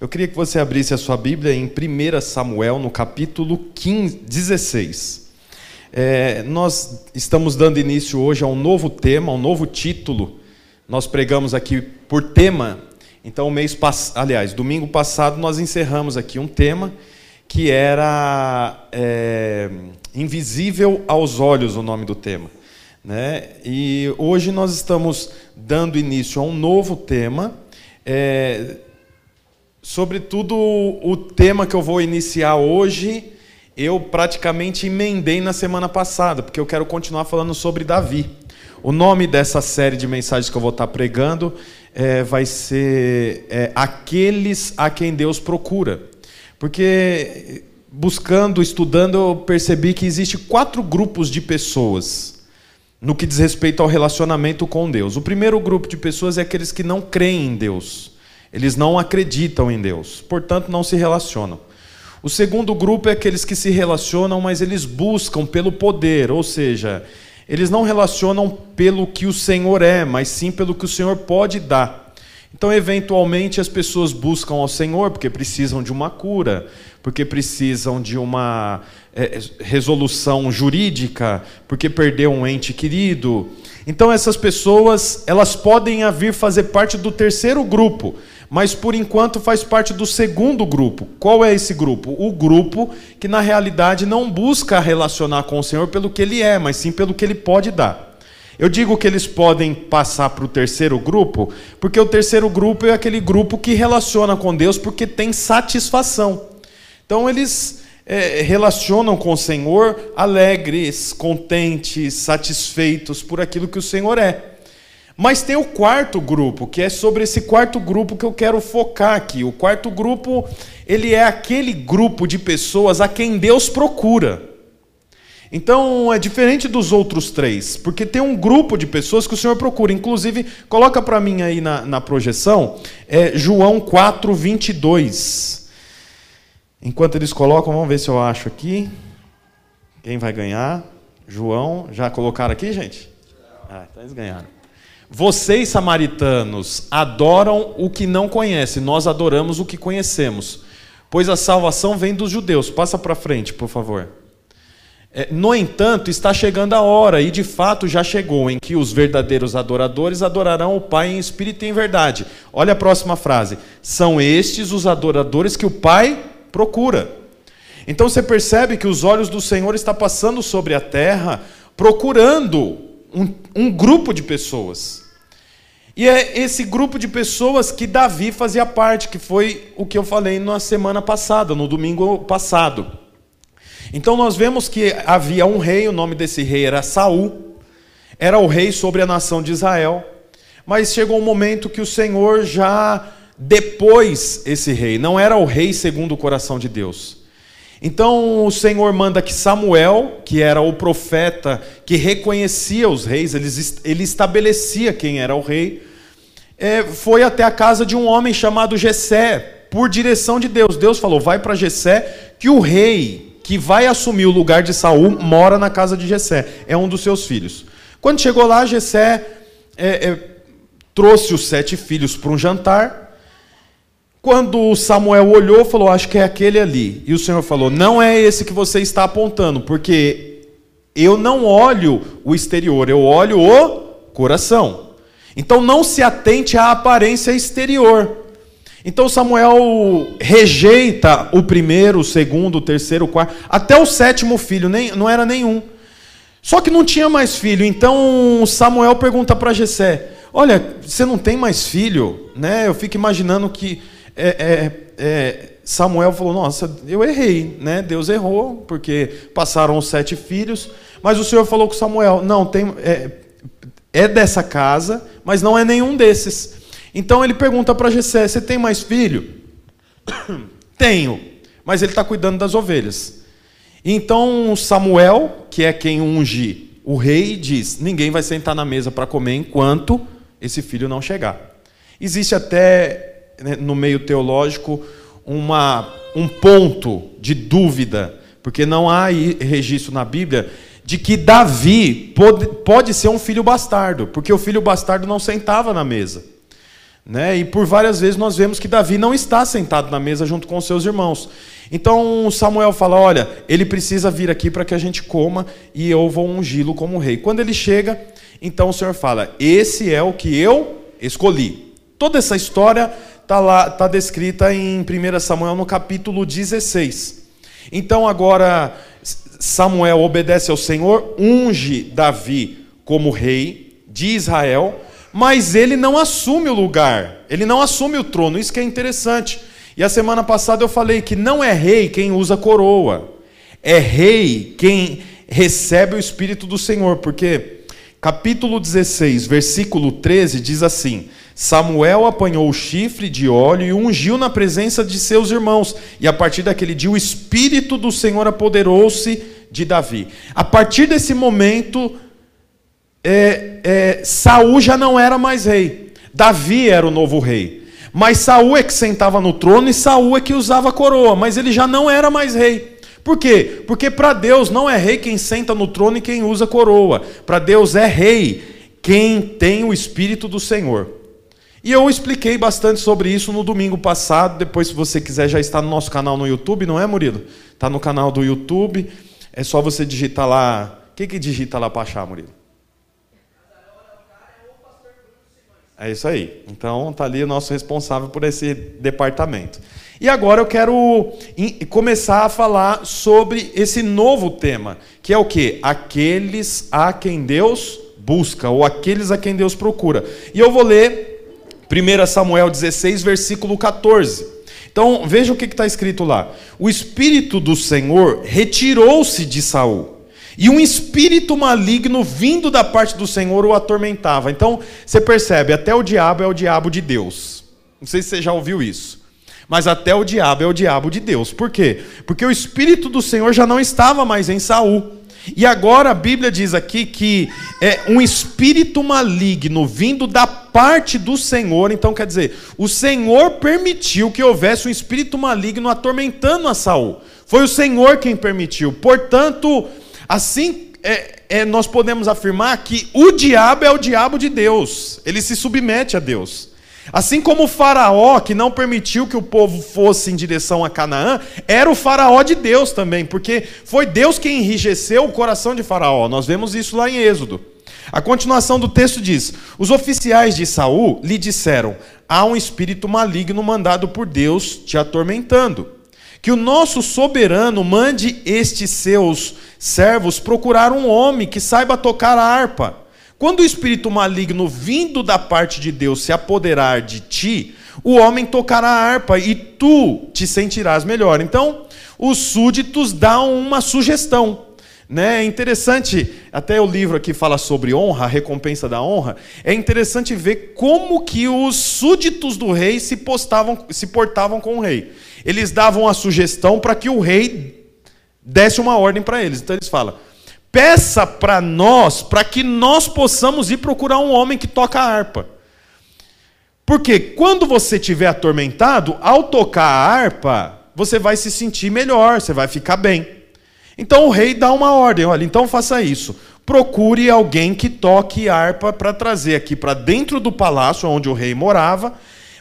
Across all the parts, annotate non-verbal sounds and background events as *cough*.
Eu queria que você abrisse a sua Bíblia em 1 Samuel, no capítulo 15, 16. É, nós estamos dando início hoje a um novo tema, um novo título. Nós pregamos aqui por tema. Então, mês passado, aliás, domingo passado, nós encerramos aqui um tema que era é, Invisível aos Olhos, o nome do tema. Né? E hoje nós estamos dando início a um novo tema. É, Sobretudo o tema que eu vou iniciar hoje, eu praticamente emendei na semana passada, porque eu quero continuar falando sobre Davi. O nome dessa série de mensagens que eu vou estar pregando é, vai ser é, Aqueles a quem Deus procura. Porque buscando, estudando, eu percebi que existe quatro grupos de pessoas no que diz respeito ao relacionamento com Deus. O primeiro grupo de pessoas é aqueles que não creem em Deus. Eles não acreditam em Deus, portanto não se relacionam. O segundo grupo é aqueles que se relacionam, mas eles buscam pelo poder, ou seja, eles não relacionam pelo que o Senhor é, mas sim pelo que o Senhor pode dar. Então, eventualmente, as pessoas buscam ao Senhor porque precisam de uma cura, porque precisam de uma é, resolução jurídica, porque perdeu um ente querido. Então, essas pessoas, elas podem vir fazer parte do terceiro grupo, mas por enquanto faz parte do segundo grupo. Qual é esse grupo? O grupo que na realidade não busca relacionar com o Senhor pelo que ele é, mas sim pelo que ele pode dar. Eu digo que eles podem passar para o terceiro grupo, porque o terceiro grupo é aquele grupo que relaciona com Deus porque tem satisfação. Então eles é, relacionam com o Senhor alegres, contentes, satisfeitos por aquilo que o Senhor é. Mas tem o quarto grupo, que é sobre esse quarto grupo que eu quero focar aqui. O quarto grupo, ele é aquele grupo de pessoas a quem Deus procura. Então é diferente dos outros três, porque tem um grupo de pessoas que o Senhor procura. Inclusive, coloca para mim aí na, na projeção, é João 4, 22. Enquanto eles colocam, vamos ver se eu acho aqui. Quem vai ganhar? João. Já colocaram aqui, gente? Ah, então eles ganharam. Vocês, samaritanos, adoram o que não conhecem, nós adoramos o que conhecemos, pois a salvação vem dos judeus. Passa para frente, por favor. É, no entanto, está chegando a hora, e de fato já chegou, em que os verdadeiros adoradores adorarão o Pai em espírito e em verdade. Olha a próxima frase: são estes os adoradores que o Pai procura. Então você percebe que os olhos do Senhor estão passando sobre a terra, procurando um, um grupo de pessoas. E é esse grupo de pessoas que Davi fazia parte, que foi o que eu falei na semana passada, no domingo passado. Então nós vemos que havia um rei, o nome desse rei era Saul, era o rei sobre a nação de Israel. Mas chegou um momento que o Senhor já depôs esse rei, não era o rei segundo o coração de Deus. Então o Senhor manda que Samuel, que era o profeta que reconhecia os reis, ele, ele estabelecia quem era o rei, é, foi até a casa de um homem chamado Jessé, por direção de Deus. Deus falou: vai para Jessé, que o rei que vai assumir o lugar de Saul mora na casa de Jessé, é um dos seus filhos. Quando chegou lá, Jessé é, é, trouxe os sete filhos para um jantar. Quando Samuel olhou, falou: Acho que é aquele ali. E o Senhor falou: Não é esse que você está apontando, porque eu não olho o exterior, eu olho o coração. Então não se atente à aparência exterior. Então Samuel rejeita o primeiro, o segundo, o terceiro, o quarto, até o sétimo filho, nem, não era nenhum. Só que não tinha mais filho. Então Samuel pergunta para Jessé: Olha, você não tem mais filho, né? Eu fico imaginando que é, é, é, Samuel falou: Nossa, eu errei, né? Deus errou, porque passaram os sete filhos. Mas o Senhor falou com Samuel: Não, tem, é, é dessa casa, mas não é nenhum desses. Então ele pergunta para Jessé: Você tem mais filho? *coughs* Tenho, mas ele está cuidando das ovelhas. Então Samuel, que é quem unge o rei, diz: Ninguém vai sentar na mesa para comer enquanto esse filho não chegar. Existe até no meio teológico uma, um ponto de dúvida, porque não há registro na Bíblia de que Davi pode, pode ser um filho bastardo, porque o filho bastardo não sentava na mesa. Né? E por várias vezes nós vemos que Davi não está sentado na mesa junto com seus irmãos. Então Samuel fala: Olha, ele precisa vir aqui para que a gente coma e eu vou ungí-lo como rei. Quando ele chega, então o Senhor fala: Esse é o que eu escolhi. Toda essa história está lá, está descrita em 1 Samuel no capítulo 16. Então agora Samuel obedece ao Senhor, unge Davi como rei de Israel mas ele não assume o lugar, ele não assume o trono, isso que é interessante. E a semana passada eu falei que não é rei quem usa coroa, é rei quem recebe o Espírito do Senhor, porque capítulo 16, versículo 13 diz assim: Samuel apanhou o chifre de óleo e ungiu na presença de seus irmãos, e a partir daquele dia o Espírito do Senhor apoderou-se de Davi. A partir desse momento, é, é, Saul já não era mais rei. Davi era o novo rei. Mas Saul é que sentava no trono e Saul é que usava a coroa, mas ele já não era mais rei. Por quê? Porque para Deus não é rei quem senta no trono e quem usa coroa. Para Deus é rei quem tem o espírito do Senhor. E eu expliquei bastante sobre isso no domingo passado. Depois, se você quiser, já está no nosso canal no YouTube, não é, Murilo? Está no canal do YouTube. É só você digitar lá. O que, que digita lá para achar, Murilo? É isso aí. Então está ali o nosso responsável por esse departamento. E agora eu quero começar a falar sobre esse novo tema, que é o que? Aqueles a quem Deus busca, ou aqueles a quem Deus procura. E eu vou ler 1 Samuel 16, versículo 14. Então veja o que está escrito lá. O Espírito do Senhor retirou-se de Saul e um espírito maligno vindo da parte do Senhor o atormentava. Então, você percebe, até o diabo é o diabo de Deus. Não sei se você já ouviu isso. Mas até o diabo é o diabo de Deus. Por quê? Porque o espírito do Senhor já não estava mais em Saul. E agora a Bíblia diz aqui que é um espírito maligno vindo da parte do Senhor. Então quer dizer, o Senhor permitiu que houvesse um espírito maligno atormentando a Saul. Foi o Senhor quem permitiu. Portanto, Assim, é, é, nós podemos afirmar que o diabo é o diabo de Deus, ele se submete a Deus. Assim como o Faraó, que não permitiu que o povo fosse em direção a Canaã, era o Faraó de Deus também, porque foi Deus quem enrijeceu o coração de Faraó. Nós vemos isso lá em Êxodo. A continuação do texto diz: Os oficiais de Saul lhe disseram: Há um espírito maligno mandado por Deus te atormentando. Que o nosso soberano mande estes seus servos procurar um homem que saiba tocar a harpa. Quando o espírito maligno vindo da parte de Deus se apoderar de ti, o homem tocará a harpa e tu te sentirás melhor. Então, os súditos dão uma sugestão. Né? É interessante, até o livro aqui fala sobre honra, a recompensa da honra. É interessante ver como que os súditos do rei se, postavam, se portavam com o rei. Eles davam a sugestão para que o rei desse uma ordem para eles. Então eles falam: peça para nós, para que nós possamos ir procurar um homem que toca a harpa. Porque quando você estiver atormentado, ao tocar a harpa, você vai se sentir melhor, você vai ficar bem. Então o rei dá uma ordem: olha, então faça isso. Procure alguém que toque harpa para trazer aqui para dentro do palácio onde o rei morava,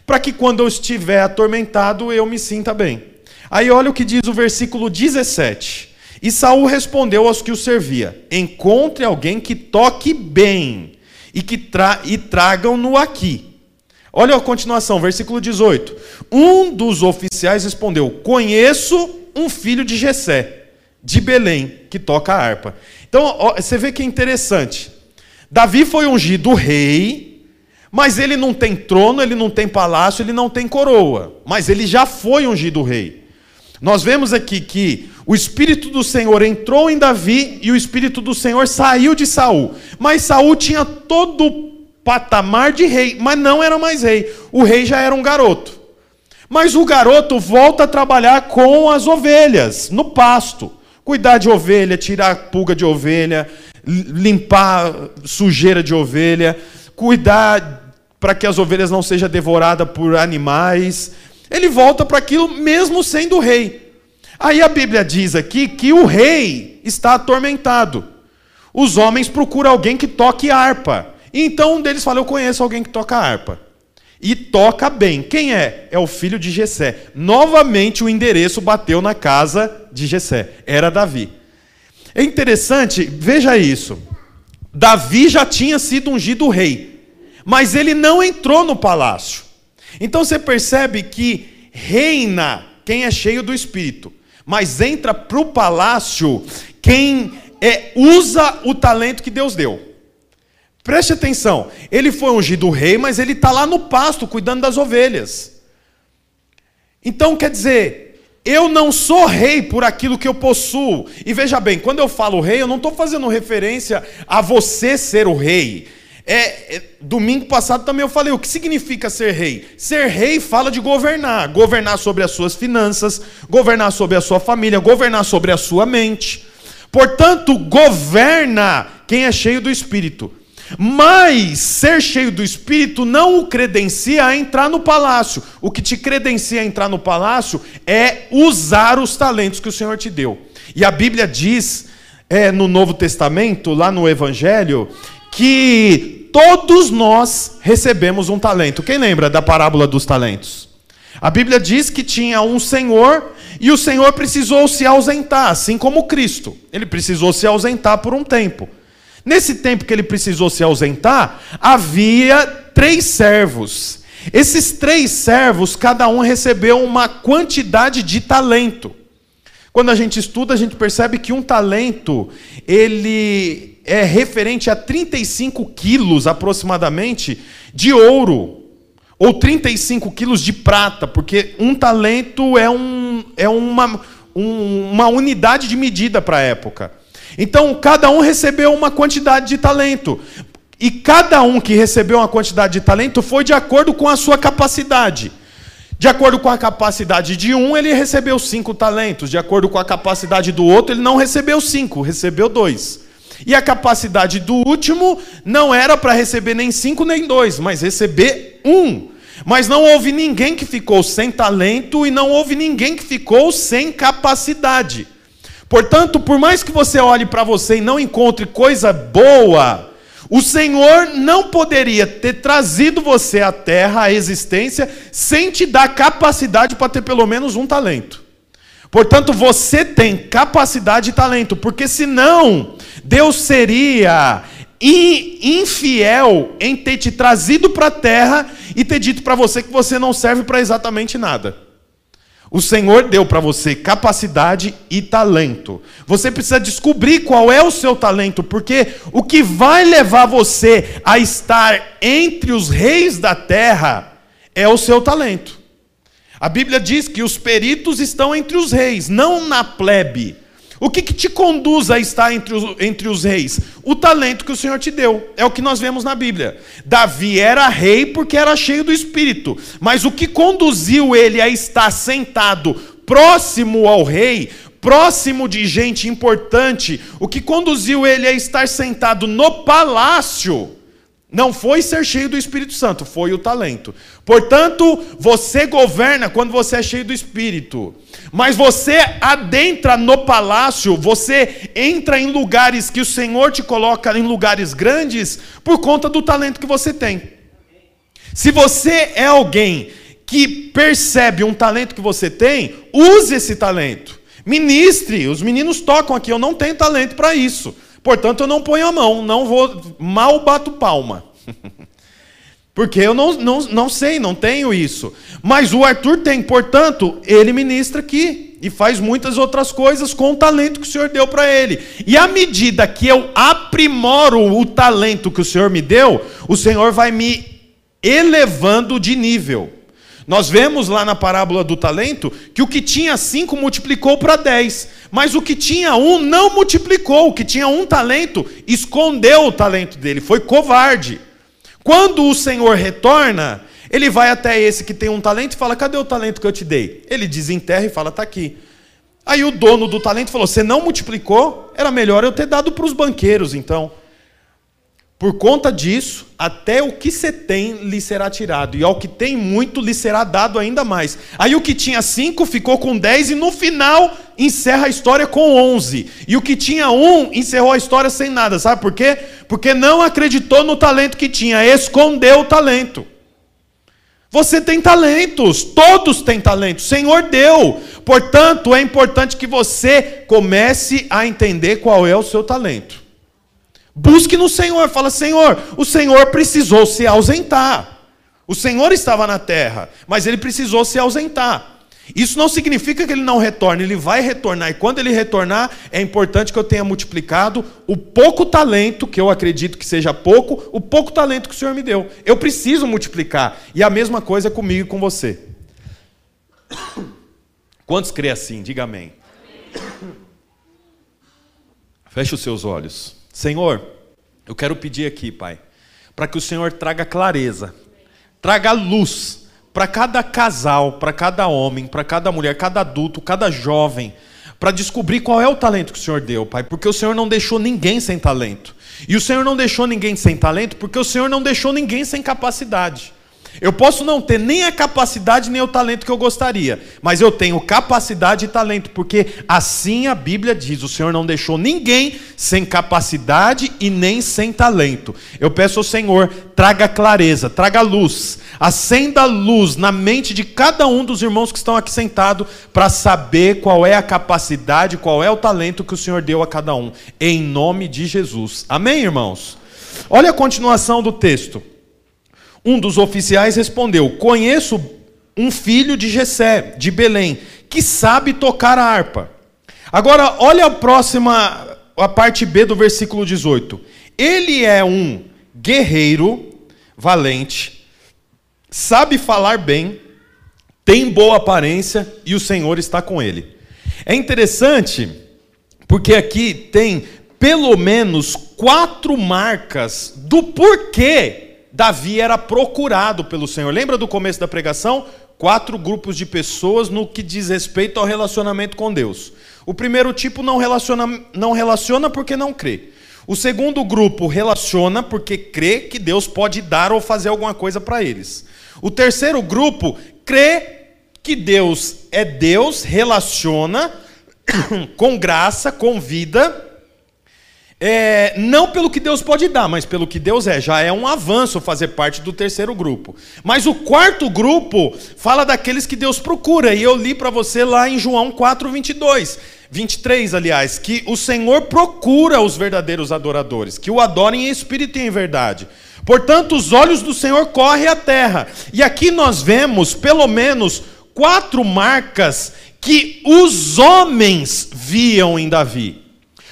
para que quando eu estiver atormentado eu me sinta bem. Aí olha o que diz o versículo 17. E Saul respondeu aos que o servia: Encontre alguém que toque bem e que tra e tragam-no aqui. Olha a continuação, versículo 18. Um dos oficiais respondeu: Conheço um filho de Jessé de Belém, que toca a harpa. Então, ó, você vê que é interessante. Davi foi ungido rei, mas ele não tem trono, ele não tem palácio, ele não tem coroa. Mas ele já foi ungido rei. Nós vemos aqui que o Espírito do Senhor entrou em Davi e o Espírito do Senhor saiu de Saul. Mas Saul tinha todo o patamar de rei, mas não era mais rei. O rei já era um garoto. Mas o garoto volta a trabalhar com as ovelhas, no pasto. Cuidar de ovelha, tirar pulga de ovelha, limpar sujeira de ovelha, cuidar para que as ovelhas não sejam devoradas por animais. Ele volta para aquilo mesmo sendo rei. Aí a Bíblia diz aqui que o rei está atormentado. Os homens procuram alguém que toque harpa. Então um deles fala: Eu conheço alguém que toca harpa. e toca bem. Quem é? É o filho de Jessé. Novamente o endereço bateu na casa de Jessé. Era Davi. É interessante, veja isso. Davi já tinha sido ungido rei, mas ele não entrou no palácio. Então você percebe que reina quem é cheio do espírito, mas entra para o palácio quem é, usa o talento que Deus deu. Preste atenção, ele foi ungido rei, mas ele está lá no pasto cuidando das ovelhas. Então quer dizer, eu não sou rei por aquilo que eu possuo. E veja bem, quando eu falo rei, eu não estou fazendo referência a você ser o rei. É, é, domingo passado também eu falei o que significa ser rei. Ser rei fala de governar, governar sobre as suas finanças, governar sobre a sua família, governar sobre a sua mente. Portanto, governa quem é cheio do espírito. Mas ser cheio do Espírito não o credencia a entrar no palácio. O que te credencia a entrar no palácio é usar os talentos que o Senhor te deu. E a Bíblia diz é, no Novo Testamento, lá no Evangelho, que todos nós recebemos um talento. Quem lembra da parábola dos talentos? A Bíblia diz que tinha um Senhor e o Senhor precisou se ausentar, assim como Cristo. Ele precisou se ausentar por um tempo. Nesse tempo que ele precisou se ausentar, havia três servos. Esses três servos, cada um recebeu uma quantidade de talento. Quando a gente estuda, a gente percebe que um talento, ele é referente a 35 quilos aproximadamente de ouro, ou 35 quilos de prata, porque um talento é, um, é uma, um, uma unidade de medida para a época. Então, cada um recebeu uma quantidade de talento. E cada um que recebeu uma quantidade de talento foi de acordo com a sua capacidade. De acordo com a capacidade de um, ele recebeu cinco talentos. De acordo com a capacidade do outro, ele não recebeu cinco, recebeu dois. E a capacidade do último não era para receber nem cinco nem dois, mas receber um. Mas não houve ninguém que ficou sem talento e não houve ninguém que ficou sem capacidade. Portanto, por mais que você olhe para você e não encontre coisa boa, o Senhor não poderia ter trazido você à terra, à existência, sem te dar capacidade para ter pelo menos um talento. Portanto, você tem capacidade e talento, porque senão Deus seria infiel em ter te trazido para a terra e ter dito para você que você não serve para exatamente nada. O Senhor deu para você capacidade e talento. Você precisa descobrir qual é o seu talento, porque o que vai levar você a estar entre os reis da terra é o seu talento. A Bíblia diz que os peritos estão entre os reis, não na plebe. O que, que, te conduz a estar entre os, entre os reis? O talento que o Senhor te deu. É o que nós vemos na Bíblia. Davi era rei porque era cheio do espírito. Mas o que conduziu ele a estar sentado próximo ao rei, próximo de gente importante, o que conduziu ele a estar sentado no palácio, não foi ser cheio do Espírito Santo, foi o talento. Portanto, você governa quando você é cheio do Espírito. Mas você adentra no palácio, você entra em lugares que o Senhor te coloca em lugares grandes por conta do talento que você tem. Se você é alguém que percebe um talento que você tem, use esse talento. Ministre, os meninos tocam aqui, eu não tenho talento para isso. Portanto, eu não ponho a mão, não vou, mal bato palma. *laughs* Porque eu não, não, não sei, não tenho isso. Mas o Arthur tem, portanto, ele ministra aqui e faz muitas outras coisas com o talento que o Senhor deu para ele. E à medida que eu aprimoro o talento que o Senhor me deu, o Senhor vai me elevando de nível. Nós vemos lá na parábola do talento que o que tinha cinco multiplicou para dez, mas o que tinha um não multiplicou, o que tinha um talento escondeu o talento dele, foi covarde. Quando o Senhor retorna, ele vai até esse que tem um talento e fala: Cadê o talento que eu te dei? Ele desenterra e fala: Está aqui. Aí o dono do talento falou: Você não multiplicou? Era melhor eu ter dado para os banqueiros, então. Por conta disso, até o que você tem lhe será tirado, e ao que tem muito lhe será dado ainda mais. Aí o que tinha cinco ficou com dez, e no final encerra a história com onze. E o que tinha um encerrou a história sem nada, sabe por quê? Porque não acreditou no talento que tinha, escondeu o talento. Você tem talentos, todos têm talentos, o Senhor deu. Portanto, é importante que você comece a entender qual é o seu talento. Busque no Senhor, fala: Senhor, o Senhor precisou se ausentar. O Senhor estava na terra, mas ele precisou se ausentar. Isso não significa que ele não retorne, ele vai retornar. E quando ele retornar, é importante que eu tenha multiplicado o pouco talento, que eu acredito que seja pouco, o pouco talento que o Senhor me deu. Eu preciso multiplicar. E a mesma coisa comigo e com você. Quantos crê assim? Diga amém. amém. Feche os seus olhos. Senhor, eu quero pedir aqui, Pai, para que o Senhor traga clareza, traga luz para cada casal, para cada homem, para cada mulher, cada adulto, cada jovem, para descobrir qual é o talento que o Senhor deu, Pai, porque o Senhor não deixou ninguém sem talento. E o Senhor não deixou ninguém sem talento, porque o Senhor não deixou ninguém sem capacidade. Eu posso não ter nem a capacidade nem o talento que eu gostaria, mas eu tenho capacidade e talento, porque assim a Bíblia diz: o Senhor não deixou ninguém sem capacidade e nem sem talento. Eu peço ao Senhor, traga clareza, traga luz, acenda luz na mente de cada um dos irmãos que estão aqui sentados, para saber qual é a capacidade, qual é o talento que o Senhor deu a cada um, em nome de Jesus. Amém, irmãos? Olha a continuação do texto. Um dos oficiais respondeu: Conheço um filho de Jessé, de Belém, que sabe tocar a harpa. Agora, olha a próxima, a parte B do versículo 18. Ele é um guerreiro valente, sabe falar bem, tem boa aparência e o Senhor está com ele. É interessante, porque aqui tem pelo menos quatro marcas do porquê Davi era procurado pelo Senhor. Lembra do começo da pregação? Quatro grupos de pessoas no que diz respeito ao relacionamento com Deus. O primeiro tipo não relaciona, não relaciona porque não crê. O segundo grupo relaciona porque crê que Deus pode dar ou fazer alguma coisa para eles. O terceiro grupo crê que Deus é Deus, relaciona *coughs* com graça, com vida é, não pelo que Deus pode dar, mas pelo que Deus é. Já é um avanço fazer parte do terceiro grupo. Mas o quarto grupo fala daqueles que Deus procura. E eu li para você lá em João 4, 22. 23, aliás, que o Senhor procura os verdadeiros adoradores, que o adorem em espírito e em verdade. Portanto, os olhos do Senhor correm à terra. E aqui nós vemos pelo menos quatro marcas que os homens viam em Davi.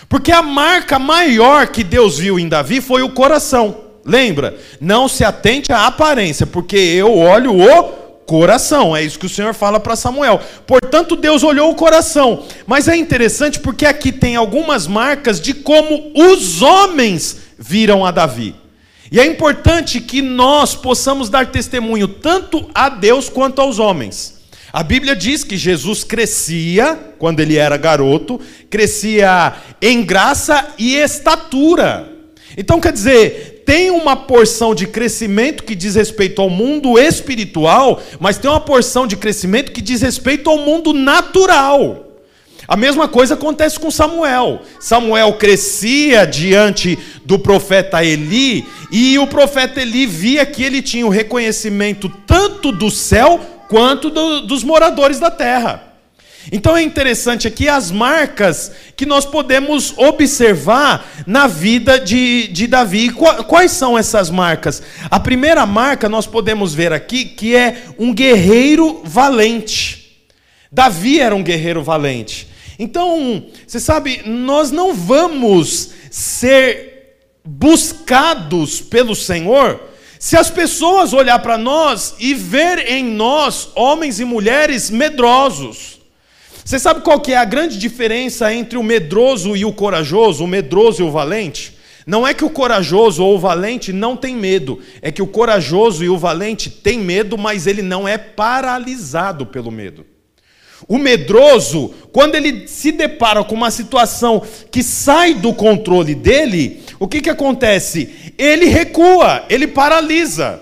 Porque a marca maior que Deus viu em Davi foi o coração. Lembra? Não se atente à aparência, porque eu olho o coração. É isso que o Senhor fala para Samuel. Portanto, Deus olhou o coração. Mas é interessante porque aqui tem algumas marcas de como os homens viram a Davi. E é importante que nós possamos dar testemunho tanto a Deus quanto aos homens. A Bíblia diz que Jesus crescia, quando ele era garoto, crescia em graça e estatura. Então, quer dizer, tem uma porção de crescimento que diz respeito ao mundo espiritual, mas tem uma porção de crescimento que diz respeito ao mundo natural. A mesma coisa acontece com Samuel. Samuel crescia diante do profeta Eli, e o profeta Eli via que ele tinha o reconhecimento tanto do céu quanto do, dos moradores da terra. Então é interessante aqui as marcas que nós podemos observar na vida de, de Davi. Quais são essas marcas? A primeira marca nós podemos ver aqui que é um guerreiro valente. Davi era um guerreiro valente. Então, você sabe, nós não vamos ser buscados pelo Senhor se as pessoas olhar para nós e ver em nós homens e mulheres medrosos. Você sabe qual que é a grande diferença entre o medroso e o corajoso, o medroso e o valente? Não é que o corajoso ou o valente não tem medo, é que o corajoso e o valente têm medo, mas ele não é paralisado pelo medo. O medroso, quando ele se depara com uma situação que sai do controle dele, o que, que acontece? Ele recua, ele paralisa.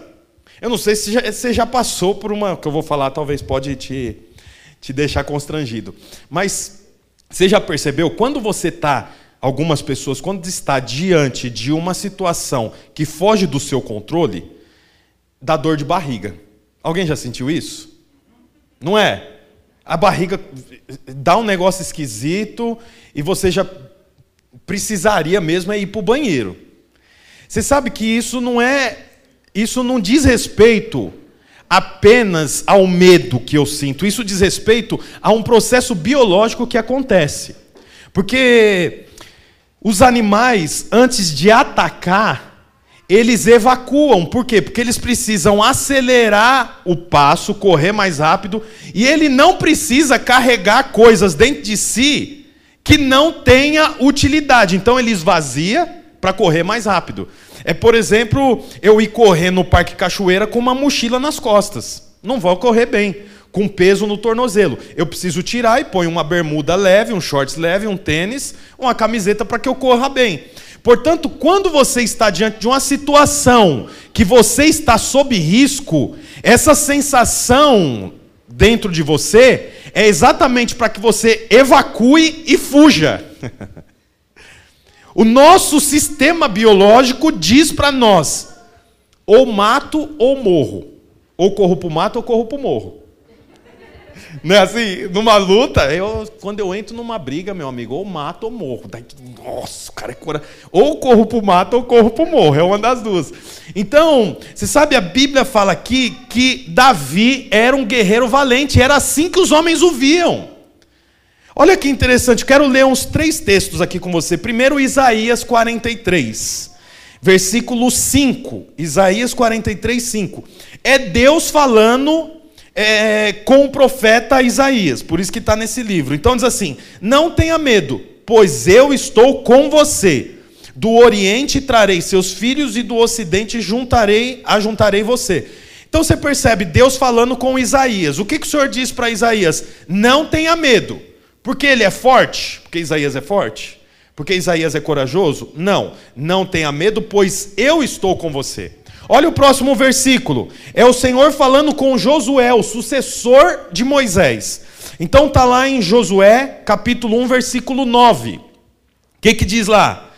Eu não sei se você já passou por uma, que eu vou falar, talvez pode te, te deixar constrangido. Mas você já percebeu, quando você está, algumas pessoas, quando está diante de uma situação que foge do seu controle, dá dor de barriga. Alguém já sentiu isso? Não é? A barriga dá um negócio esquisito e você já precisaria mesmo é ir para o banheiro. Você sabe que isso não é, isso não diz respeito apenas ao medo que eu sinto, isso diz respeito a um processo biológico que acontece. Porque os animais, antes de atacar, eles evacuam. Por quê? Porque eles precisam acelerar o passo, correr mais rápido, e ele não precisa carregar coisas dentro de si que não tenha utilidade. Então ele esvazia para correr mais rápido. É, por exemplo, eu ir correr no Parque Cachoeira com uma mochila nas costas. Não vou correr bem, com peso no tornozelo. Eu preciso tirar e põe uma bermuda leve, um shorts leve, um tênis, uma camiseta para que eu corra bem. Portanto, quando você está diante de uma situação que você está sob risco, essa sensação dentro de você é exatamente para que você evacue e fuja. *laughs* o nosso sistema biológico diz para nós: ou mato ou morro. Ou corro para o mato ou corro para o morro. *laughs* Não é assim? Numa luta, eu, quando eu entro numa briga, meu amigo, ou mato ou morro. Daí, nossa, o cara é cora... Ou corro pro mato ou corro pro morro. É uma das duas. Então, você sabe, a Bíblia fala aqui que Davi era um guerreiro valente. Era assim que os homens o viam. Olha que interessante, quero ler uns três textos aqui com você. Primeiro, Isaías 43, versículo 5. Isaías 43, 5. É Deus falando é, com o profeta Isaías, por isso que está nesse livro. Então diz assim: Não tenha medo, pois eu estou com você. Do Oriente trarei seus filhos e do Ocidente juntarei, ajuntarei você. Então você percebe Deus falando com Isaías. O que, que o Senhor diz para Isaías? Não tenha medo. Porque ele é forte? Porque Isaías é forte? Porque Isaías é corajoso? Não. Não tenha medo, pois eu estou com você. Olha o próximo versículo. É o Senhor falando com Josué, o sucessor de Moisés. Então está lá em Josué, capítulo 1, versículo 9. O que, que diz lá?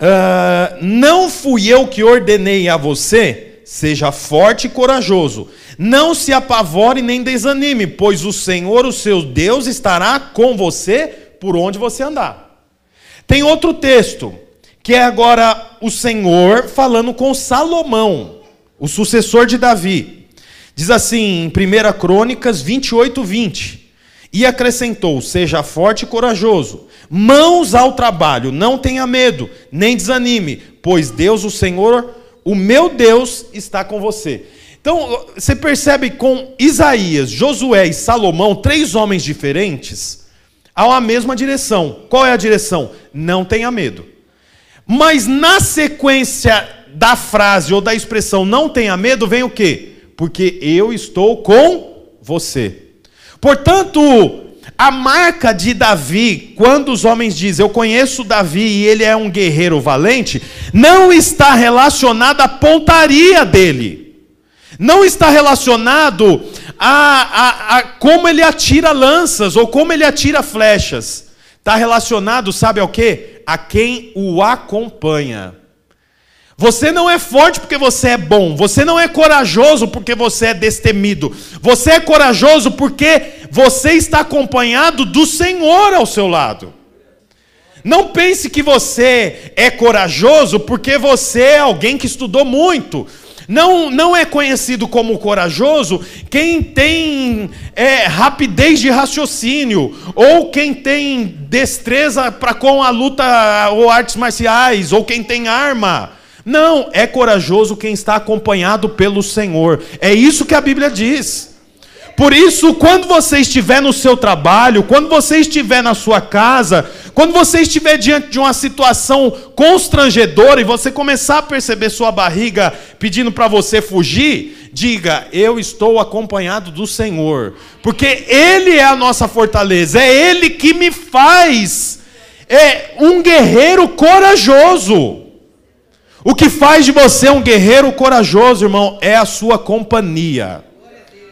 Uh, não fui eu que ordenei a você, seja forte e corajoso. Não se apavore nem desanime, pois o Senhor, o seu Deus, estará com você por onde você andar. Tem outro texto, que é agora o Senhor falando com Salomão, o sucessor de Davi. Diz assim em 1 Crônicas 28, 20. E acrescentou: Seja forte e corajoso, mãos ao trabalho, não tenha medo, nem desanime, pois Deus, o Senhor, o meu Deus, está com você. Então, você percebe com Isaías, Josué e Salomão, três homens diferentes, há a mesma direção. Qual é a direção? Não tenha medo. Mas na sequência da frase ou da expressão não tenha medo, vem o quê? Porque eu estou com você. Portanto, a marca de Davi, quando os homens dizem eu conheço Davi e ele é um guerreiro valente, não está relacionada à pontaria dele. Não está relacionado a, a, a como ele atira lanças ou como ele atira flechas. Está relacionado, sabe ao quê? a quem o acompanha. Você não é forte porque você é bom. Você não é corajoso porque você é destemido. Você é corajoso porque você está acompanhado do Senhor ao seu lado. Não pense que você é corajoso porque você é alguém que estudou muito. Não, não é conhecido como corajoso quem tem é, rapidez de raciocínio, ou quem tem destreza para com a luta ou artes marciais, ou quem tem arma. Não, é corajoso quem está acompanhado pelo Senhor. É isso que a Bíblia diz. Por isso, quando você estiver no seu trabalho, quando você estiver na sua casa, quando você estiver diante de uma situação constrangedora e você começar a perceber sua barriga pedindo para você fugir, diga: Eu estou acompanhado do Senhor, porque Ele é a nossa fortaleza, é Ele que me faz é um guerreiro corajoso. O que faz de você um guerreiro corajoso, irmão, é a sua companhia.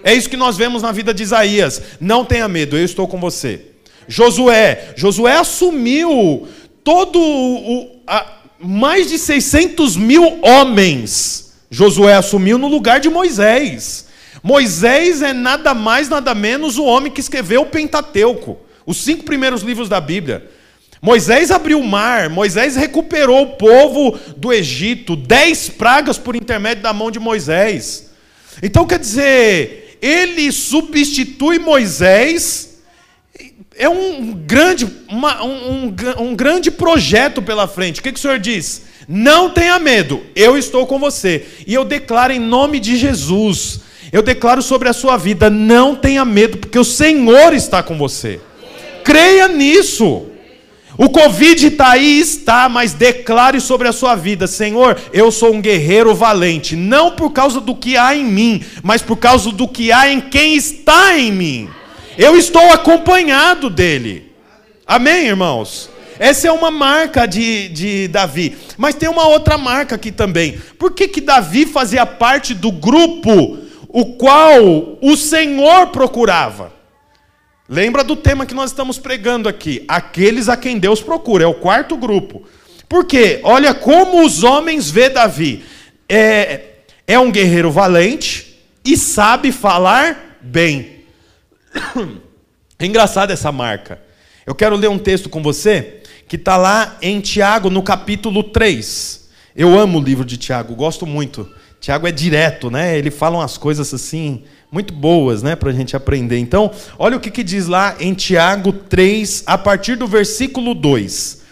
É isso que nós vemos na vida de Isaías. Não tenha medo, eu estou com você. Josué, Josué assumiu todo o, a, mais de 600 mil homens. Josué assumiu no lugar de Moisés. Moisés é nada mais, nada menos o homem que escreveu o Pentateuco, os cinco primeiros livros da Bíblia. Moisés abriu o mar, Moisés recuperou o povo do Egito, dez pragas por intermédio da mão de Moisés. Então quer dizer, ele substitui Moisés é um grande, uma, um, um, grande projeto pela frente. O que, que o Senhor diz? Não tenha medo, eu estou com você. E eu declaro em nome de Jesus, eu declaro sobre a sua vida: não tenha medo, porque o Senhor está com você. Creia nisso. O Covid está aí, está, mas declare sobre a sua vida: Senhor, eu sou um guerreiro valente, não por causa do que há em mim, mas por causa do que há em quem está em mim. Eu estou acompanhado dele. Amém, irmãos? Essa é uma marca de, de Davi. Mas tem uma outra marca aqui também. Por que, que Davi fazia parte do grupo o qual o Senhor procurava? Lembra do tema que nós estamos pregando aqui? Aqueles a quem Deus procura. É o quarto grupo. Por quê? Olha como os homens vê Davi. É, é um guerreiro valente e sabe falar bem. É *coughs* engraçada essa marca. Eu quero ler um texto com você que está lá em Tiago, no capítulo 3. Eu amo o livro de Tiago, gosto muito. Tiago é direto, né? Ele fala umas coisas assim, muito boas, né? Para a gente aprender. Então, olha o que, que diz lá em Tiago 3, a partir do versículo 2.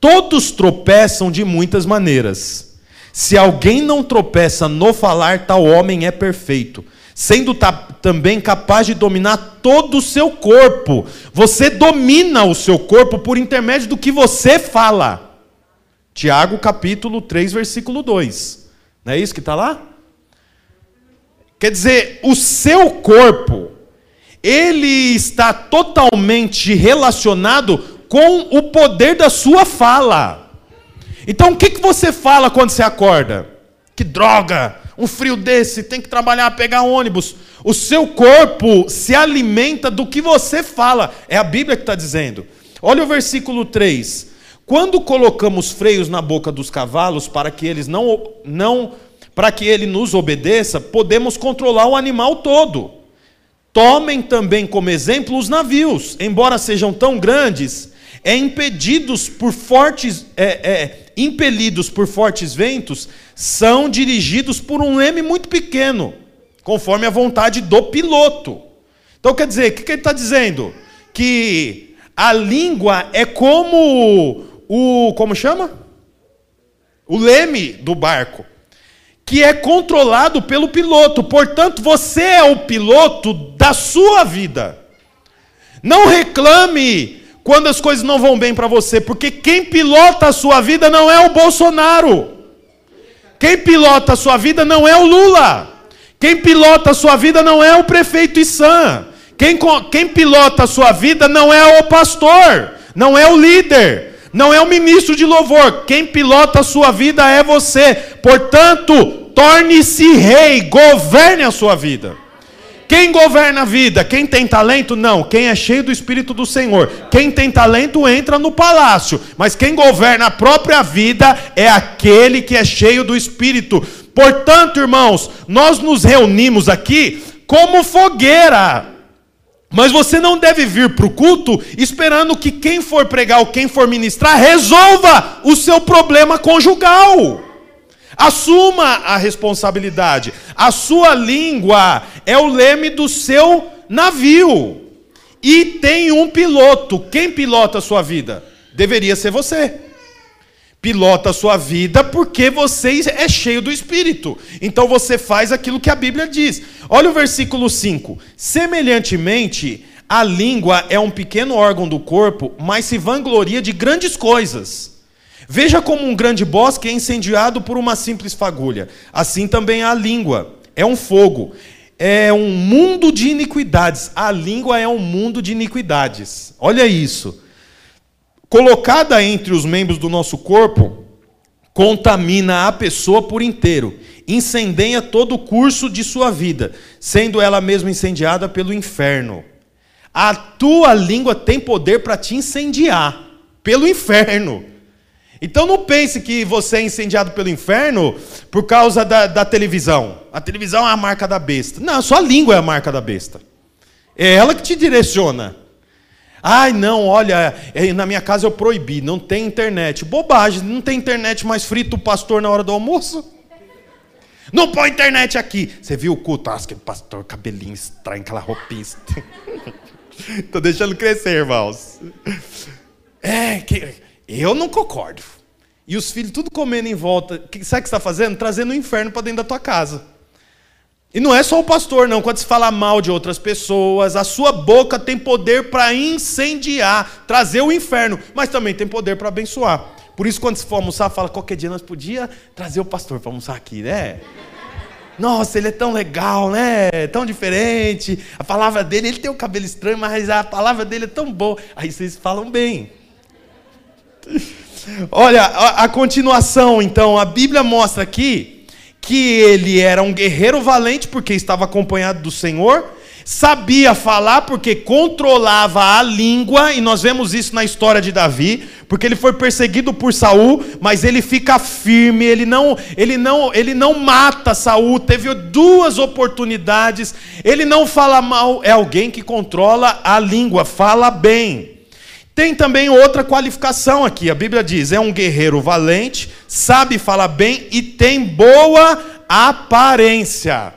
Todos tropeçam de muitas maneiras. Se alguém não tropeça no falar, tal homem é perfeito sendo também capaz de dominar todo o seu corpo. Você domina o seu corpo por intermédio do que você fala. Tiago capítulo 3, versículo 2. Não é isso que está lá? Quer dizer, o seu corpo, ele está totalmente relacionado com o poder da sua fala. Então, o que, que você fala quando você acorda? Que droga! um frio desse, tem que trabalhar, pegar ônibus. O seu corpo se alimenta do que você fala. É a Bíblia que está dizendo. Olha o versículo 3. Quando colocamos freios na boca dos cavalos para que eles não, não para que ele nos obedeça, podemos controlar o animal todo. Tomem também como exemplo os navios, embora sejam tão grandes, é impedidos por fortes, é, é, impelidos por fortes ventos, são dirigidos por um leme muito pequeno, conforme a vontade do piloto. Então quer dizer, o que, que ele está dizendo? Que a língua é como o. Como chama? O leme do barco. Que é controlado pelo piloto. Portanto, você é o piloto da sua vida. Não reclame quando as coisas não vão bem para você, porque quem pilota a sua vida não é o Bolsonaro. Quem pilota a sua vida não é o Lula. Quem pilota a sua vida não é o prefeito Issan. Quem, quem pilota a sua vida não é o pastor, não é o líder, não é o ministro de louvor. Quem pilota a sua vida é você. Portanto, torne-se rei, governe a sua vida. Quem governa a vida? Quem tem talento? Não. Quem é cheio do Espírito do Senhor. Quem tem talento entra no palácio. Mas quem governa a própria vida é aquele que é cheio do Espírito. Portanto, irmãos, nós nos reunimos aqui como fogueira. Mas você não deve vir para o culto esperando que quem for pregar ou quem for ministrar resolva o seu problema conjugal. Assuma a responsabilidade. A sua língua é o leme do seu navio. E tem um piloto. Quem pilota a sua vida? Deveria ser você. Pilota a sua vida porque você é cheio do Espírito. Então você faz aquilo que a Bíblia diz. Olha o versículo 5. Semelhantemente, a língua é um pequeno órgão do corpo, mas se vangloria de grandes coisas. Veja como um grande bosque é incendiado por uma simples fagulha. Assim também a língua é um fogo, é um mundo de iniquidades. A língua é um mundo de iniquidades. Olha isso. Colocada entre os membros do nosso corpo, contamina a pessoa por inteiro, incendeia todo o curso de sua vida, sendo ela mesma incendiada pelo inferno. A tua língua tem poder para te incendiar pelo inferno. Então não pense que você é incendiado pelo inferno por causa da, da televisão. A televisão é a marca da besta. Não, só a língua é a marca da besta. É ela que te direciona. Ai, não, olha, é, na minha casa eu proibi, não tem internet. Bobagem, não tem internet mais frito o pastor na hora do almoço? Não põe internet aqui. Você viu o culto? Ah, aquele pastor, cabelinho estranho, aquela roupinha. Estou *laughs* deixando crescer, irmãos. É, que eu não concordo. E os filhos tudo comendo em volta. Sabe o que você está fazendo? Trazendo o inferno para dentro da tua casa. E não é só o pastor, não. Quando se fala mal de outras pessoas, a sua boca tem poder para incendiar, trazer o inferno, mas também tem poder para abençoar. Por isso, quando se for almoçar, fala: qualquer dia nós podíamos trazer o pastor para almoçar aqui, né? Nossa, ele é tão legal, né? Tão diferente. A palavra dele, ele tem o um cabelo estranho, mas a palavra dele é tão boa. Aí vocês falam bem. *laughs* Olha, a, a continuação, então, a Bíblia mostra aqui que ele era um guerreiro valente porque estava acompanhado do Senhor, sabia falar porque controlava a língua, e nós vemos isso na história de Davi, porque ele foi perseguido por Saul, mas ele fica firme, ele não, ele não, ele não mata Saul, teve duas oportunidades, ele não fala mal, é alguém que controla a língua, fala bem. Tem também outra qualificação aqui. A Bíblia diz: é um guerreiro valente, sabe falar bem e tem boa aparência.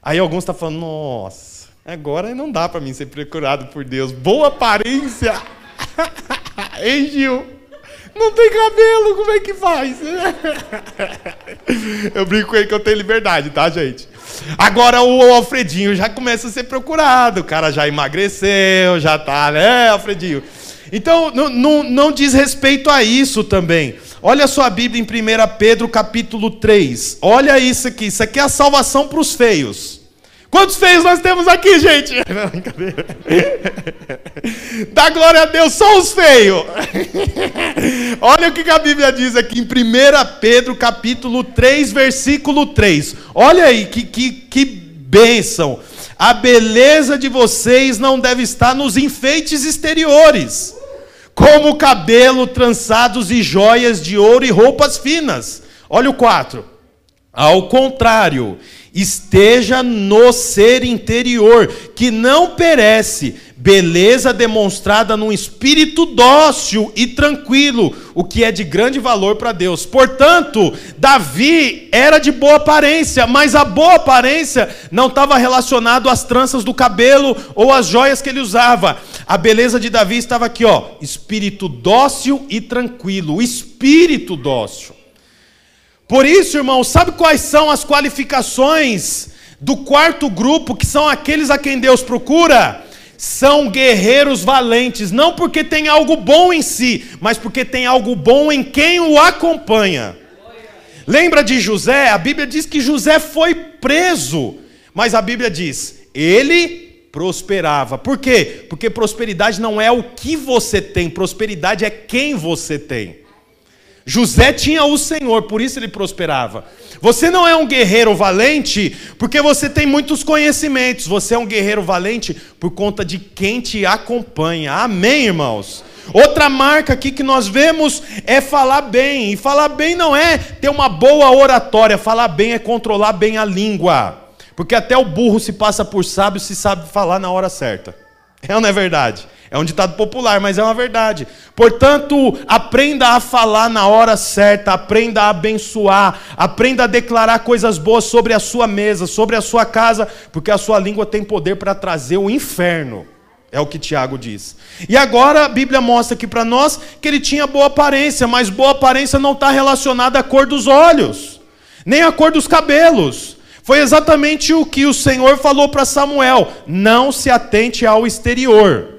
Aí alguns estão tá falando: nossa, agora não dá para mim ser procurado por Deus. Boa aparência. *laughs* Ei, Gil? Não tem cabelo, como é que faz? *laughs* eu brinco com ele que eu tenho liberdade, tá, gente? Agora o Alfredinho já começa a ser procurado. O cara já emagreceu, já tá, né, Alfredinho? Então, não, não, não diz respeito a isso também. Olha a sua Bíblia em 1 Pedro capítulo 3. Olha isso aqui. Isso aqui é a salvação para os feios. Quantos feios nós temos aqui, gente? *laughs* *laughs* Dá glória a Deus, só os feios. *laughs* Olha o que a Bíblia diz aqui em 1 Pedro capítulo 3, versículo 3. Olha aí, que, que, que bênção. A beleza de vocês não deve estar nos enfeites exteriores, como cabelo, trançados e joias de ouro e roupas finas. Olha o 4. Ao contrário, esteja no ser interior, que não perece, beleza demonstrada num espírito dócil e tranquilo, o que é de grande valor para Deus. Portanto, Davi era de boa aparência, mas a boa aparência não estava relacionado às tranças do cabelo ou às joias que ele usava. A beleza de Davi estava aqui, ó, espírito dócil e tranquilo, espírito dócil. Por isso, irmão, sabe quais são as qualificações do quarto grupo, que são aqueles a quem Deus procura? São guerreiros valentes, não porque tem algo bom em si, mas porque tem algo bom em quem o acompanha. Lembra de José? A Bíblia diz que José foi preso, mas a Bíblia diz: ele prosperava. Por quê? Porque prosperidade não é o que você tem, prosperidade é quem você tem. José tinha o Senhor, por isso ele prosperava. Você não é um guerreiro valente porque você tem muitos conhecimentos. Você é um guerreiro valente por conta de quem te acompanha. Amém, irmãos? Outra marca aqui que nós vemos é falar bem. E falar bem não é ter uma boa oratória. Falar bem é controlar bem a língua. Porque até o burro se passa por sábio se sabe falar na hora certa. É ou não é verdade? É um ditado popular, mas é uma verdade. Portanto, aprenda a falar na hora certa, aprenda a abençoar, aprenda a declarar coisas boas sobre a sua mesa, sobre a sua casa, porque a sua língua tem poder para trazer o inferno. É o que Tiago diz. E agora a Bíblia mostra aqui para nós que ele tinha boa aparência, mas boa aparência não está relacionada à cor dos olhos, nem à cor dos cabelos. Foi exatamente o que o Senhor falou para Samuel: não se atente ao exterior.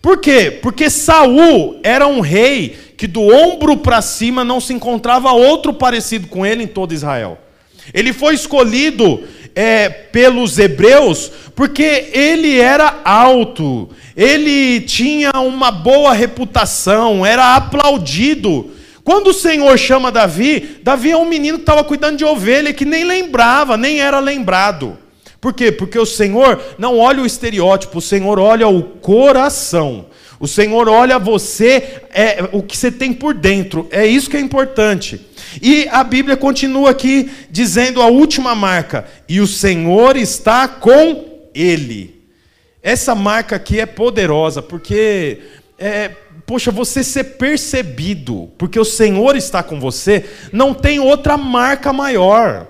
Por quê? Porque Saul era um rei que do ombro para cima não se encontrava outro parecido com ele em todo Israel. Ele foi escolhido é, pelos hebreus porque ele era alto, ele tinha uma boa reputação, era aplaudido. Quando o Senhor chama Davi, Davi é um menino que estava cuidando de ovelha que nem lembrava, nem era lembrado. Por quê? Porque o Senhor não olha o estereótipo, o Senhor olha o coração. O Senhor olha você, é, o que você tem por dentro. É isso que é importante. E a Bíblia continua aqui dizendo a última marca: e o Senhor está com ele. Essa marca aqui é poderosa, porque, é, poxa, você ser percebido, porque o Senhor está com você, não tem outra marca maior.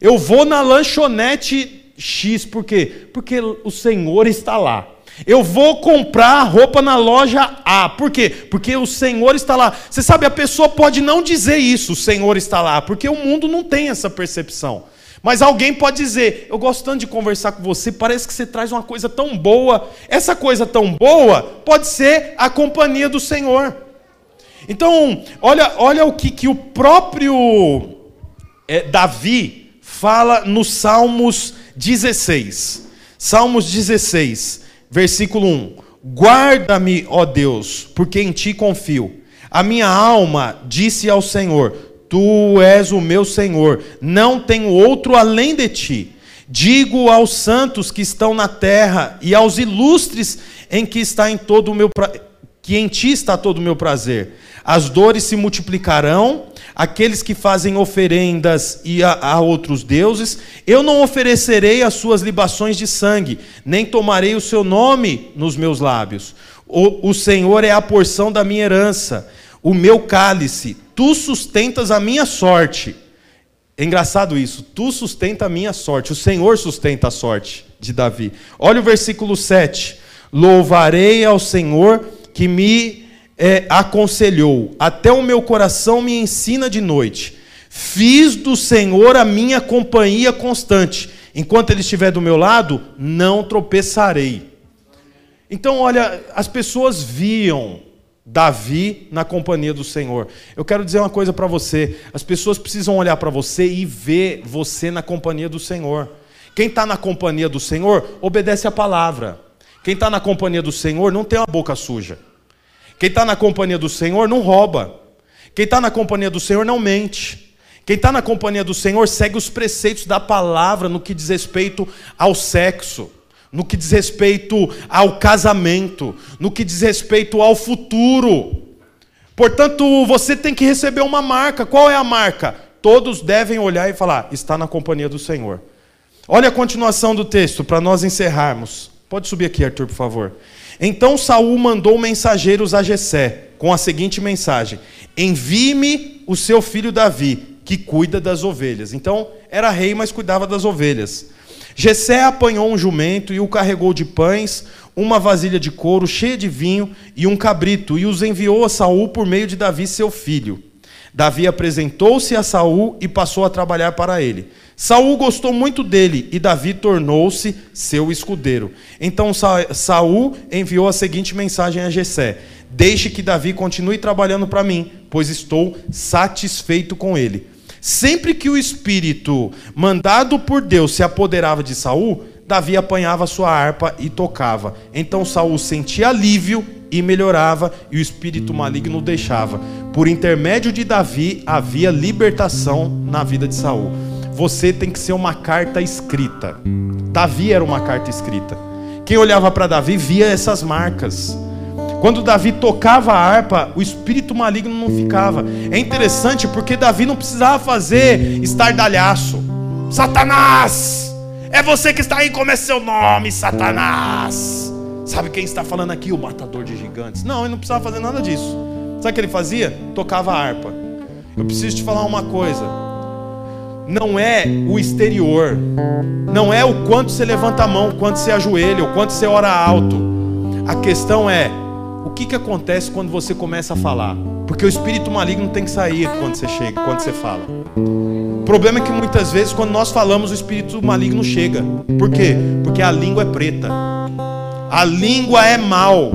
Eu vou na lanchonete X, por quê? Porque o Senhor está lá. Eu vou comprar roupa na loja A. Por quê? Porque o Senhor está lá. Você sabe, a pessoa pode não dizer isso, o Senhor está lá, porque o mundo não tem essa percepção. Mas alguém pode dizer: Eu gosto tanto de conversar com você, parece que você traz uma coisa tão boa. Essa coisa tão boa pode ser a companhia do Senhor. Então, olha, olha o que, que o próprio é, Davi fala nos Salmos 16. Salmos 16 versículo 1: Guarda-me, ó Deus, porque em ti confio. A minha alma disse ao Senhor: Tu és o meu Senhor, não tenho outro além de ti. Digo aos santos que estão na terra e aos ilustres em que está em todo o meu pra... que em ti está todo o meu prazer. As dores se multiplicarão, aqueles que fazem oferendas e a, a, outros deuses, eu não oferecerei as suas libações de sangue, nem tomarei o seu nome nos meus lábios. O, o Senhor é a porção da minha herança, o meu cálice, tu sustentas a minha sorte. É engraçado isso, tu sustenta a minha sorte, o Senhor sustenta a sorte de Davi. Olha o versículo 7. Louvarei ao Senhor que me é, aconselhou: Até o meu coração me ensina de noite. Fiz do Senhor a minha companhia constante. Enquanto Ele estiver do meu lado, não tropeçarei. Então, olha, as pessoas viam Davi na companhia do Senhor. Eu quero dizer uma coisa para você: as pessoas precisam olhar para você e ver você na companhia do Senhor. Quem está na companhia do Senhor obedece a palavra. Quem está na companhia do Senhor não tem uma boca suja. Quem está na companhia do Senhor não rouba. Quem está na companhia do Senhor não mente. Quem está na companhia do Senhor segue os preceitos da palavra no que diz respeito ao sexo, no que diz respeito ao casamento, no que diz respeito ao futuro. Portanto, você tem que receber uma marca. Qual é a marca? Todos devem olhar e falar: está na companhia do Senhor. Olha a continuação do texto para nós encerrarmos. Pode subir aqui, Arthur, por favor. Então Saul mandou mensageiros a Jessé com a seguinte mensagem: Envie-me o seu filho Davi, que cuida das ovelhas. Então era rei, mas cuidava das ovelhas. Jessé apanhou um jumento e o carregou de pães, uma vasilha de couro cheia de vinho e um cabrito, e os enviou a Saul por meio de Davi, seu filho. Davi apresentou-se a Saul e passou a trabalhar para ele. Saul gostou muito dele e Davi tornou-se seu escudeiro. Então Saul enviou a seguinte mensagem a Jessé: Deixe que Davi continue trabalhando para mim, pois estou satisfeito com ele. Sempre que o espírito mandado por Deus se apoderava de Saul, Davi apanhava sua harpa e tocava. Então Saul sentia alívio e melhorava, e o espírito maligno deixava. Por intermédio de Davi havia libertação na vida de Saul você tem que ser uma carta escrita. Davi era uma carta escrita. Quem olhava para Davi via essas marcas. Quando Davi tocava a harpa, o espírito maligno não ficava. É interessante porque Davi não precisava fazer estardalhaço. Satanás! É você que está aí, como é seu nome, Satanás? Sabe quem está falando aqui? O matador de gigantes. Não, ele não precisava fazer nada disso. Sabe o que ele fazia? Tocava a harpa. Eu preciso te falar uma coisa não é o exterior, não é o quanto você levanta a mão, o quanto você ajoelha, o quanto você ora alto. A questão é o que, que acontece quando você começa a falar. Porque o espírito maligno tem que sair quando você chega, quando você fala. O problema é que muitas vezes quando nós falamos o espírito maligno chega. Por quê? Porque a língua é preta. A língua é mal.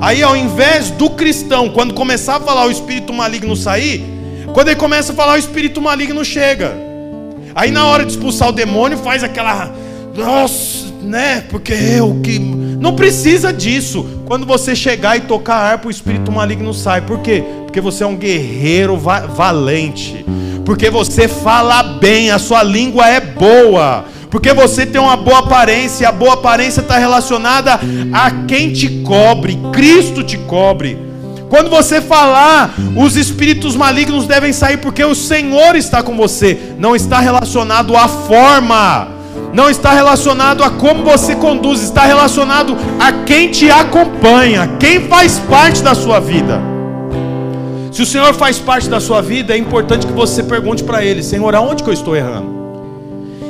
Aí ao invés do cristão, quando começar a falar o espírito maligno sair, quando ele começa a falar, o espírito maligno chega. Aí na hora de expulsar o demônio, faz aquela. Nossa, né? Porque eu que. Não precisa disso. Quando você chegar e tocar a harpa, o espírito maligno sai. Por quê? Porque você é um guerreiro valente. Porque você fala bem, a sua língua é boa. porque você tem uma boa aparência, a boa aparência está relacionada a quem te cobre, Cristo te cobre. Quando você falar, os espíritos malignos devem sair porque o Senhor está com você, não está relacionado à forma, não está relacionado a como você conduz, está relacionado a quem te acompanha, quem faz parte da sua vida. Se o Senhor faz parte da sua vida, é importante que você pergunte para Ele: Senhor, aonde que eu estou errando?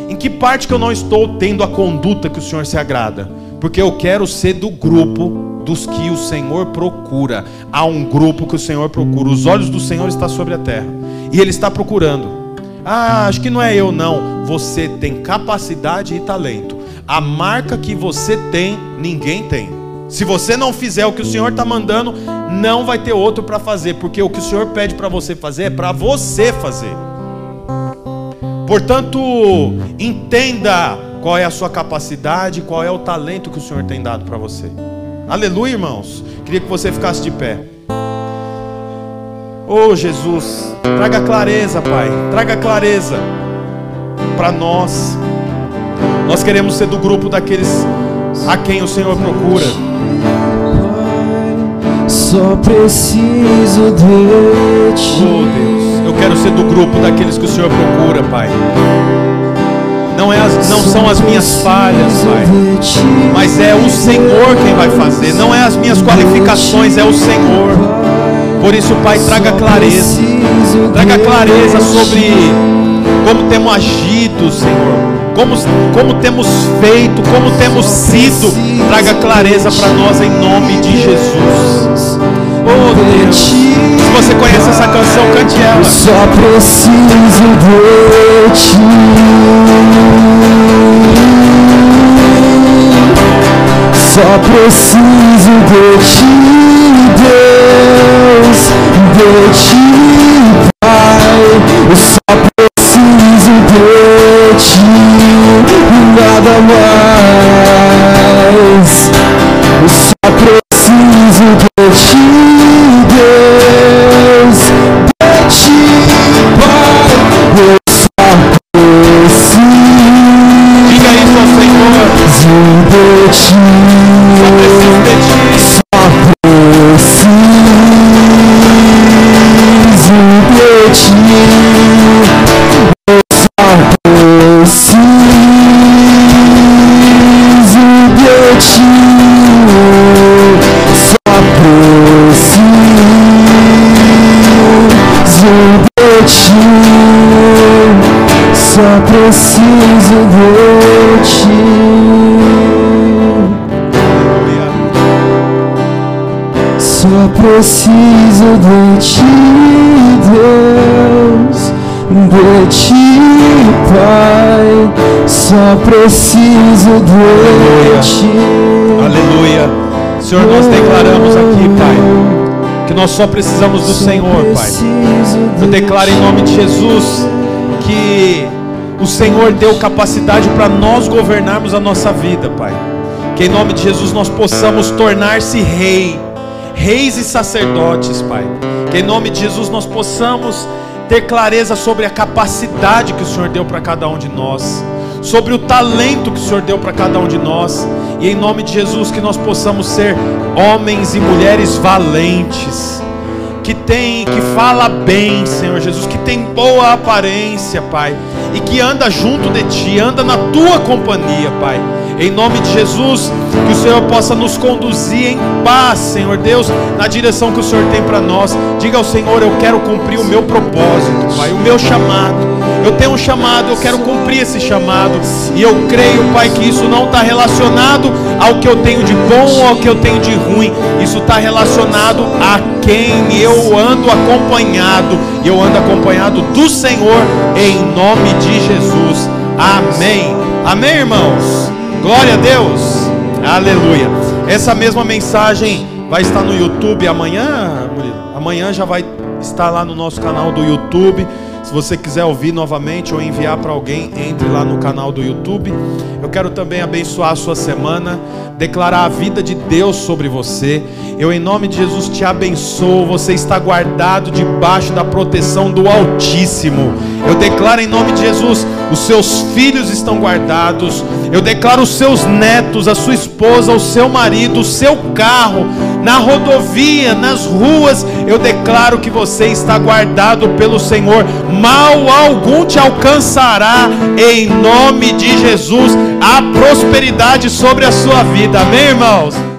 Em que parte que eu não estou tendo a conduta que o Senhor se agrada? Porque eu quero ser do grupo dos que o Senhor procura. Há um grupo que o Senhor procura. Os olhos do Senhor estão sobre a terra. E Ele está procurando. Ah, acho que não é eu, não. Você tem capacidade e talento. A marca que você tem, ninguém tem. Se você não fizer o que o Senhor está mandando, não vai ter outro para fazer, porque o que o Senhor pede para você fazer é para você fazer. Portanto, entenda qual é a sua capacidade, qual é o talento que o Senhor tem dado para você. Aleluia, irmãos. Queria que você ficasse de pé. Oh, Jesus, traga clareza, Pai. Traga clareza para nós. Nós queremos ser do grupo daqueles a quem o Senhor procura. Só preciso de ti. Oh Deus, eu quero ser do grupo daqueles que o Senhor procura, Pai. Não, é as, não são as minhas falhas, Pai, mas é o Senhor quem vai fazer. Não é as minhas qualificações, é o Senhor. Por isso, Pai, traga clareza. Traga clareza sobre como temos agido, Senhor como, como temos feito, como temos sido. Traga clareza para nós em nome de Jesus. Oh Deus, se você conhece essa canção, cante ela. Só preciso de ti. Só preciso de ti, Deus, de ti, Pai. Só Diga isso ao Senhor. Ti, Deus, de ti, Pai. Só preciso de ti. Aleluia. Senhor, nós declaramos aqui, Pai, que nós só precisamos do Senhor, Pai. Eu declaro em nome de Jesus que o Senhor deu capacidade para nós governarmos a nossa vida, Pai. Que em nome de Jesus nós possamos tornar-se rei, reis e sacerdotes, Pai. Que em nome de Jesus nós possamos ter clareza sobre a capacidade que o Senhor deu para cada um de nós, sobre o talento que o Senhor deu para cada um de nós. E em nome de Jesus que nós possamos ser homens e mulheres valentes que tem, que fala bem, Senhor Jesus, que tem boa aparência, Pai, e que anda junto de Ti, anda na Tua companhia, Pai. Em nome de Jesus, que o Senhor possa nos conduzir em paz, Senhor Deus, na direção que o Senhor tem para nós. Diga ao Senhor, eu quero cumprir o meu propósito, Pai, o meu chamado. Eu tenho um chamado, eu quero cumprir esse chamado. E eu creio, Pai, que isso não está relacionado ao que eu tenho de bom ou ao que eu tenho de ruim. Isso está relacionado a quem eu ando acompanhado. E eu ando acompanhado do Senhor, em nome de Jesus. Amém. Amém, irmãos? Glória a Deus. Aleluia. Essa mesma mensagem vai estar no YouTube amanhã, Murilo? Amanhã já vai estar lá no nosso canal do YouTube. Se você quiser ouvir novamente ou enviar para alguém, entre lá no canal do YouTube. Eu quero também abençoar a sua semana, declarar a vida de Deus sobre você. Eu, em nome de Jesus, te abençoo. Você está guardado debaixo da proteção do Altíssimo. Eu declaro em nome de Jesus: os seus filhos estão guardados. Eu declaro os seus netos, a sua esposa, o seu marido, o seu carro, na rodovia, nas ruas. Eu declaro que você está guardado pelo Senhor. Mal algum te alcançará. Em nome de Jesus, a prosperidade sobre a sua vida. Amém, irmãos?